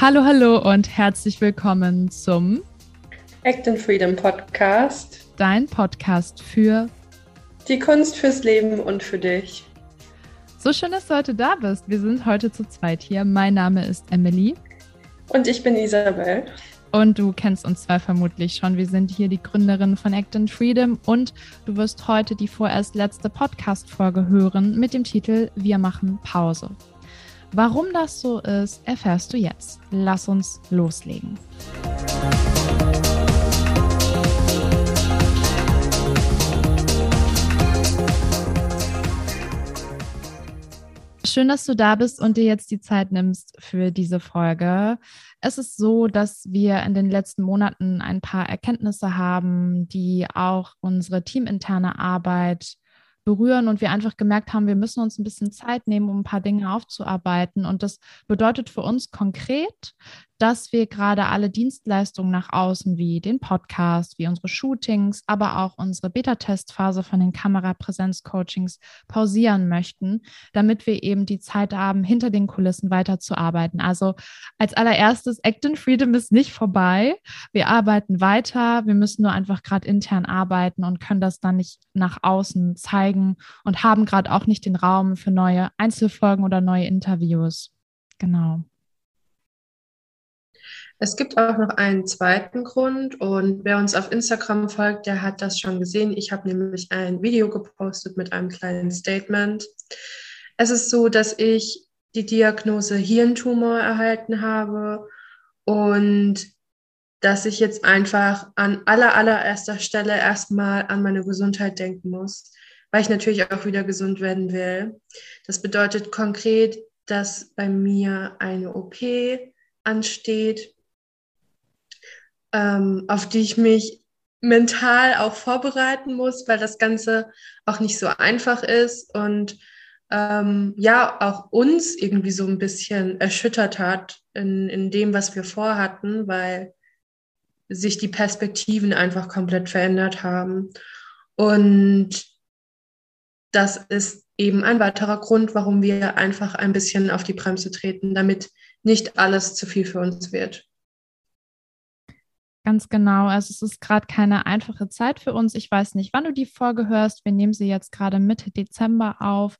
Hallo, hallo und herzlich willkommen zum Act in Freedom Podcast. Dein Podcast für die Kunst fürs Leben und für dich. So schön, dass du heute da bist. Wir sind heute zu zweit hier. Mein Name ist Emily. Und ich bin Isabel. Und du kennst uns zwei vermutlich schon. Wir sind hier die Gründerin von Act in Freedom und du wirst heute die vorerst letzte Podcast-Folge hören mit dem Titel Wir machen Pause. Warum das so ist, erfährst du jetzt. Lass uns loslegen. Schön, dass du da bist und dir jetzt die Zeit nimmst für diese Folge. Es ist so, dass wir in den letzten Monaten ein paar Erkenntnisse haben, die auch unsere teaminterne Arbeit berühren und wir einfach gemerkt haben, wir müssen uns ein bisschen Zeit nehmen, um ein paar Dinge aufzuarbeiten. Und das bedeutet für uns konkret, dass wir gerade alle Dienstleistungen nach außen, wie den Podcast, wie unsere Shootings, aber auch unsere Beta-Testphase von den Kamerapräsenz-Coachings pausieren möchten, damit wir eben die Zeit haben, hinter den Kulissen weiterzuarbeiten. Also als allererstes, Act in Freedom ist nicht vorbei. Wir arbeiten weiter. Wir müssen nur einfach gerade intern arbeiten und können das dann nicht nach außen zeigen und haben gerade auch nicht den Raum für neue Einzelfolgen oder neue Interviews. Genau. Es gibt auch noch einen zweiten Grund und wer uns auf Instagram folgt, der hat das schon gesehen. Ich habe nämlich ein Video gepostet mit einem kleinen Statement. Es ist so, dass ich die Diagnose Hirntumor erhalten habe und dass ich jetzt einfach an aller allererster Stelle erstmal an meine Gesundheit denken muss, weil ich natürlich auch wieder gesund werden will. Das bedeutet konkret, dass bei mir eine OP ansteht ähm, auf die ich mich mental auch vorbereiten muss, weil das Ganze auch nicht so einfach ist und ähm, ja, auch uns irgendwie so ein bisschen erschüttert hat in, in dem, was wir vorhatten, weil sich die Perspektiven einfach komplett verändert haben. Und das ist eben ein weiterer Grund, warum wir einfach ein bisschen auf die Bremse treten, damit nicht alles zu viel für uns wird. Ganz genau. Also es ist gerade keine einfache Zeit für uns. Ich weiß nicht, wann du die Folge hörst. Wir nehmen sie jetzt gerade Mitte Dezember auf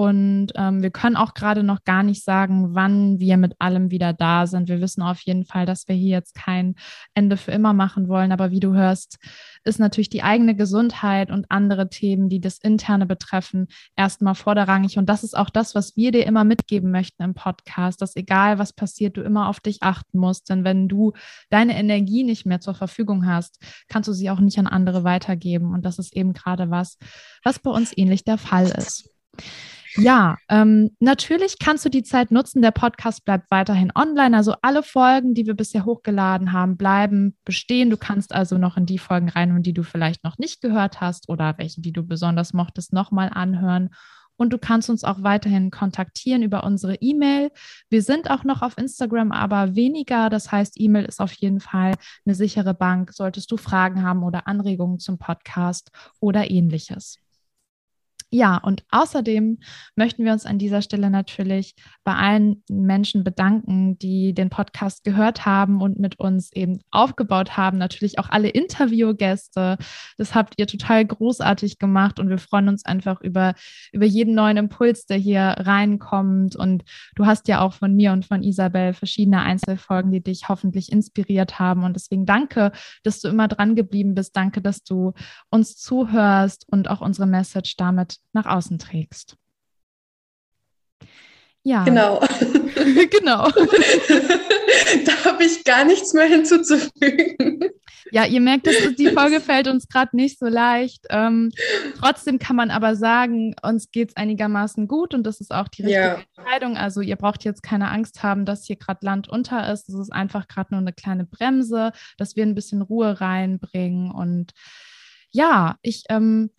und ähm, wir können auch gerade noch gar nicht sagen, wann wir mit allem wieder da sind. Wir wissen auf jeden Fall, dass wir hier jetzt kein Ende für immer machen wollen. Aber wie du hörst, ist natürlich die eigene Gesundheit und andere Themen, die das Interne betreffen, erstmal vorderrangig. Und das ist auch das, was wir dir immer mitgeben möchten im Podcast, dass egal was passiert, du immer auf dich achten musst. Denn wenn du deine Energie nicht mehr zur Verfügung hast, kannst du sie auch nicht an andere weitergeben. Und das ist eben gerade was, was bei uns ähnlich der Fall ist. Ja, ähm, natürlich kannst du die Zeit nutzen. Der Podcast bleibt weiterhin online. Also alle Folgen, die wir bisher hochgeladen haben, bleiben bestehen. Du kannst also noch in die Folgen reinhören, die du vielleicht noch nicht gehört hast oder welche, die du besonders mochtest, nochmal anhören. Und du kannst uns auch weiterhin kontaktieren über unsere E-Mail. Wir sind auch noch auf Instagram, aber weniger. Das heißt, E-Mail ist auf jeden Fall eine sichere Bank, solltest du Fragen haben oder Anregungen zum Podcast oder ähnliches. Ja, und außerdem möchten wir uns an dieser Stelle natürlich bei allen Menschen bedanken, die den Podcast gehört haben und mit uns eben aufgebaut haben. Natürlich auch alle Interviewgäste. Das habt ihr total großartig gemacht und wir freuen uns einfach über, über jeden neuen Impuls, der hier reinkommt. Und du hast ja auch von mir und von Isabel verschiedene Einzelfolgen, die dich hoffentlich inspiriert haben. Und deswegen danke, dass du immer dran geblieben bist. Danke, dass du uns zuhörst und auch unsere Message damit nach außen trägst. Ja. Genau. genau. da habe ich gar nichts mehr hinzuzufügen. Ja, ihr merkt, dass die Folge fällt uns gerade nicht so leicht. Ähm, trotzdem kann man aber sagen, uns geht es einigermaßen gut und das ist auch die richtige ja. Entscheidung. Also ihr braucht jetzt keine Angst haben, dass hier gerade Land unter ist. Es ist einfach gerade nur eine kleine Bremse, dass wir ein bisschen Ruhe reinbringen. Und ja, ich ähm,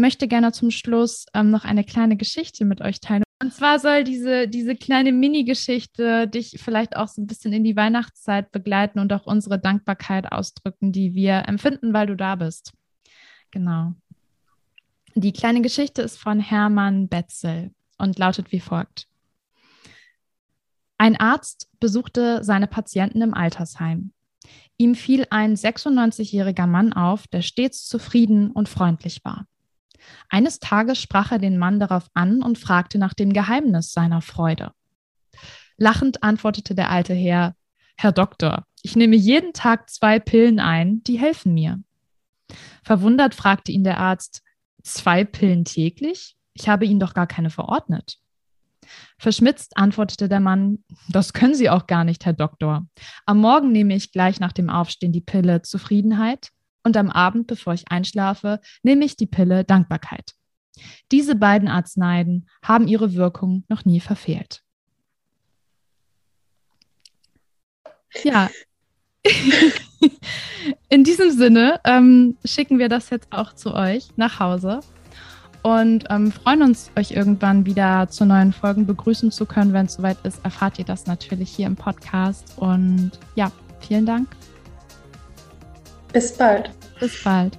möchte gerne zum Schluss ähm, noch eine kleine Geschichte mit euch teilen. Und zwar soll diese, diese kleine Mini-Geschichte dich vielleicht auch so ein bisschen in die Weihnachtszeit begleiten und auch unsere Dankbarkeit ausdrücken, die wir empfinden, weil du da bist. Genau. Die kleine Geschichte ist von Hermann Betzel und lautet wie folgt. Ein Arzt besuchte seine Patienten im Altersheim. Ihm fiel ein 96-jähriger Mann auf, der stets zufrieden und freundlich war. Eines Tages sprach er den Mann darauf an und fragte nach dem Geheimnis seiner Freude. Lachend antwortete der alte Herr, Herr Doktor, ich nehme jeden Tag zwei Pillen ein, die helfen mir. Verwundert fragte ihn der Arzt, zwei Pillen täglich? Ich habe Ihnen doch gar keine verordnet. Verschmitzt antwortete der Mann, das können Sie auch gar nicht, Herr Doktor. Am Morgen nehme ich gleich nach dem Aufstehen die Pille Zufriedenheit und am Abend, bevor ich einschlafe, nehme ich die Pille Dankbarkeit. Diese beiden Arzneien haben ihre Wirkung noch nie verfehlt. Ja. In diesem Sinne ähm, schicken wir das jetzt auch zu euch nach Hause und ähm, freuen uns, euch irgendwann wieder zu neuen Folgen begrüßen zu können. Wenn es soweit ist, erfahrt ihr das natürlich hier im Podcast. Und ja, vielen Dank. Bis bald. Bis bald.